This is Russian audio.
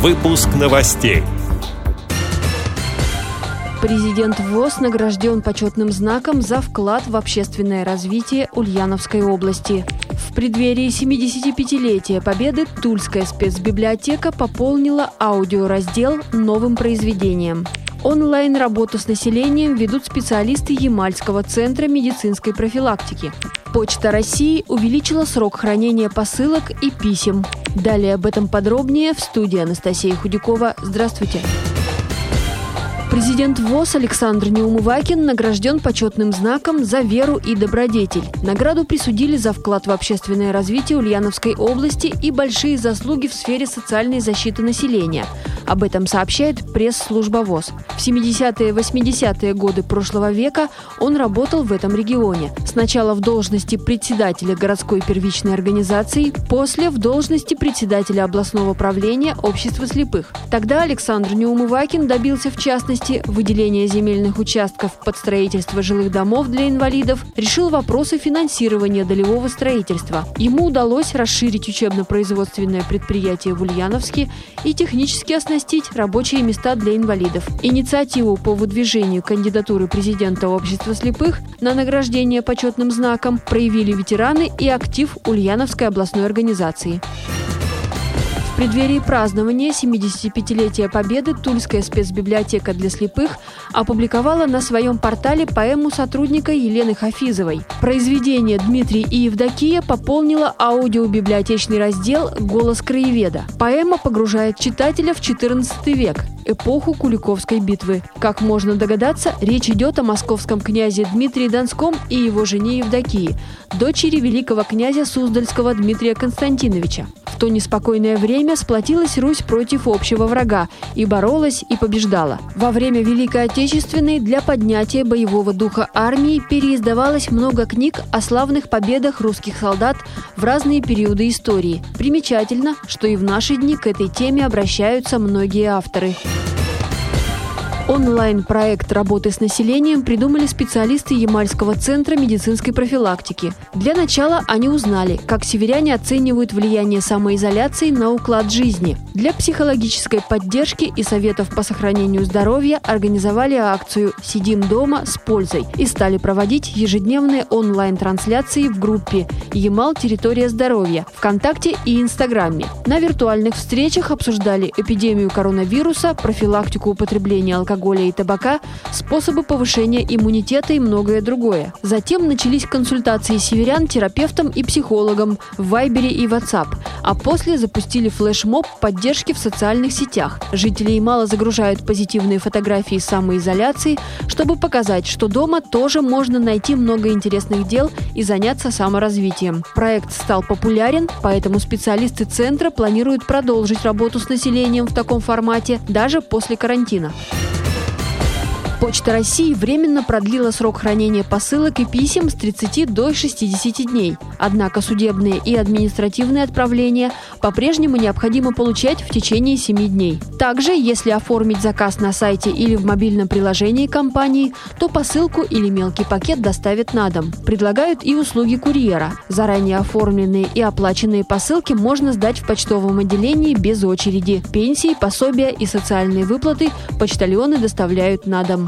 Выпуск новостей. Президент ВОЗ награжден почетным знаком за вклад в общественное развитие Ульяновской области. В преддверии 75-летия Победы Тульская спецбиблиотека пополнила аудиораздел новым произведением. Онлайн-работу с населением ведут специалисты Ямальского центра медицинской профилактики. Почта России увеличила срок хранения посылок и писем. Далее об этом подробнее в студии Анастасия Худякова. Здравствуйте. Президент ВОЗ Александр Неумывакин награжден почетным знаком «За веру и добродетель». Награду присудили за вклад в общественное развитие Ульяновской области и большие заслуги в сфере социальной защиты населения. Об этом сообщает пресс-служба ВОЗ. В 70-е 80-е годы прошлого века он работал в этом регионе. Сначала в должности председателя городской первичной организации, после в должности председателя областного правления общества слепых. Тогда Александр Неумывакин добился в частности частности, выделение земельных участков под строительство жилых домов для инвалидов, решил вопросы финансирования долевого строительства. Ему удалось расширить учебно-производственное предприятие в Ульяновске и технически оснастить рабочие места для инвалидов. Инициативу по выдвижению кандидатуры президента общества слепых на награждение почетным знаком проявили ветераны и актив Ульяновской областной организации преддверии празднования 75-летия Победы Тульская спецбиблиотека для слепых опубликовала на своем портале поэму сотрудника Елены Хафизовой. Произведение Дмитрий и Евдокия пополнило аудиобиблиотечный раздел «Голос краеведа». Поэма погружает читателя в XIV век, эпоху Куликовской битвы. Как можно догадаться, речь идет о московском князе Дмитрии Донском и его жене Евдокии, дочери великого князя Суздальского Дмитрия Константиновича то неспокойное время сплотилась Русь против общего врага и боролась и побеждала. Во время Великой Отечественной для поднятия боевого духа армии переиздавалось много книг о славных победах русских солдат в разные периоды истории. Примечательно, что и в наши дни к этой теме обращаются многие авторы. Онлайн-проект работы с населением придумали специалисты Ямальского центра медицинской профилактики. Для начала они узнали, как северяне оценивают влияние самоизоляции на уклад жизни. Для психологической поддержки и советов по сохранению здоровья организовали акцию «Сидим дома с пользой» и стали проводить ежедневные онлайн-трансляции в группе «Ямал. Территория здоровья» ВКонтакте и Инстаграме. На виртуальных встречах обсуждали эпидемию коронавируса, профилактику употребления алкоголя алкоголя и табака, способы повышения иммунитета и многое другое. Затем начались консультации северян терапевтам и психологам в Вайбере и WhatsApp, а после запустили флешмоб поддержки в социальных сетях. Жители мало загружают позитивные фотографии самоизоляции, чтобы показать, что дома тоже можно найти много интересных дел и заняться саморазвитием. Проект стал популярен, поэтому специалисты центра планируют продолжить работу с населением в таком формате даже после карантина. Почта России временно продлила срок хранения посылок и писем с 30 до 60 дней. Однако судебные и административные отправления по-прежнему необходимо получать в течение 7 дней. Также, если оформить заказ на сайте или в мобильном приложении компании, то посылку или мелкий пакет доставят на дом. Предлагают и услуги курьера. Заранее оформленные и оплаченные посылки можно сдать в почтовом отделении без очереди. Пенсии, пособия и социальные выплаты почтальоны доставляют на дом.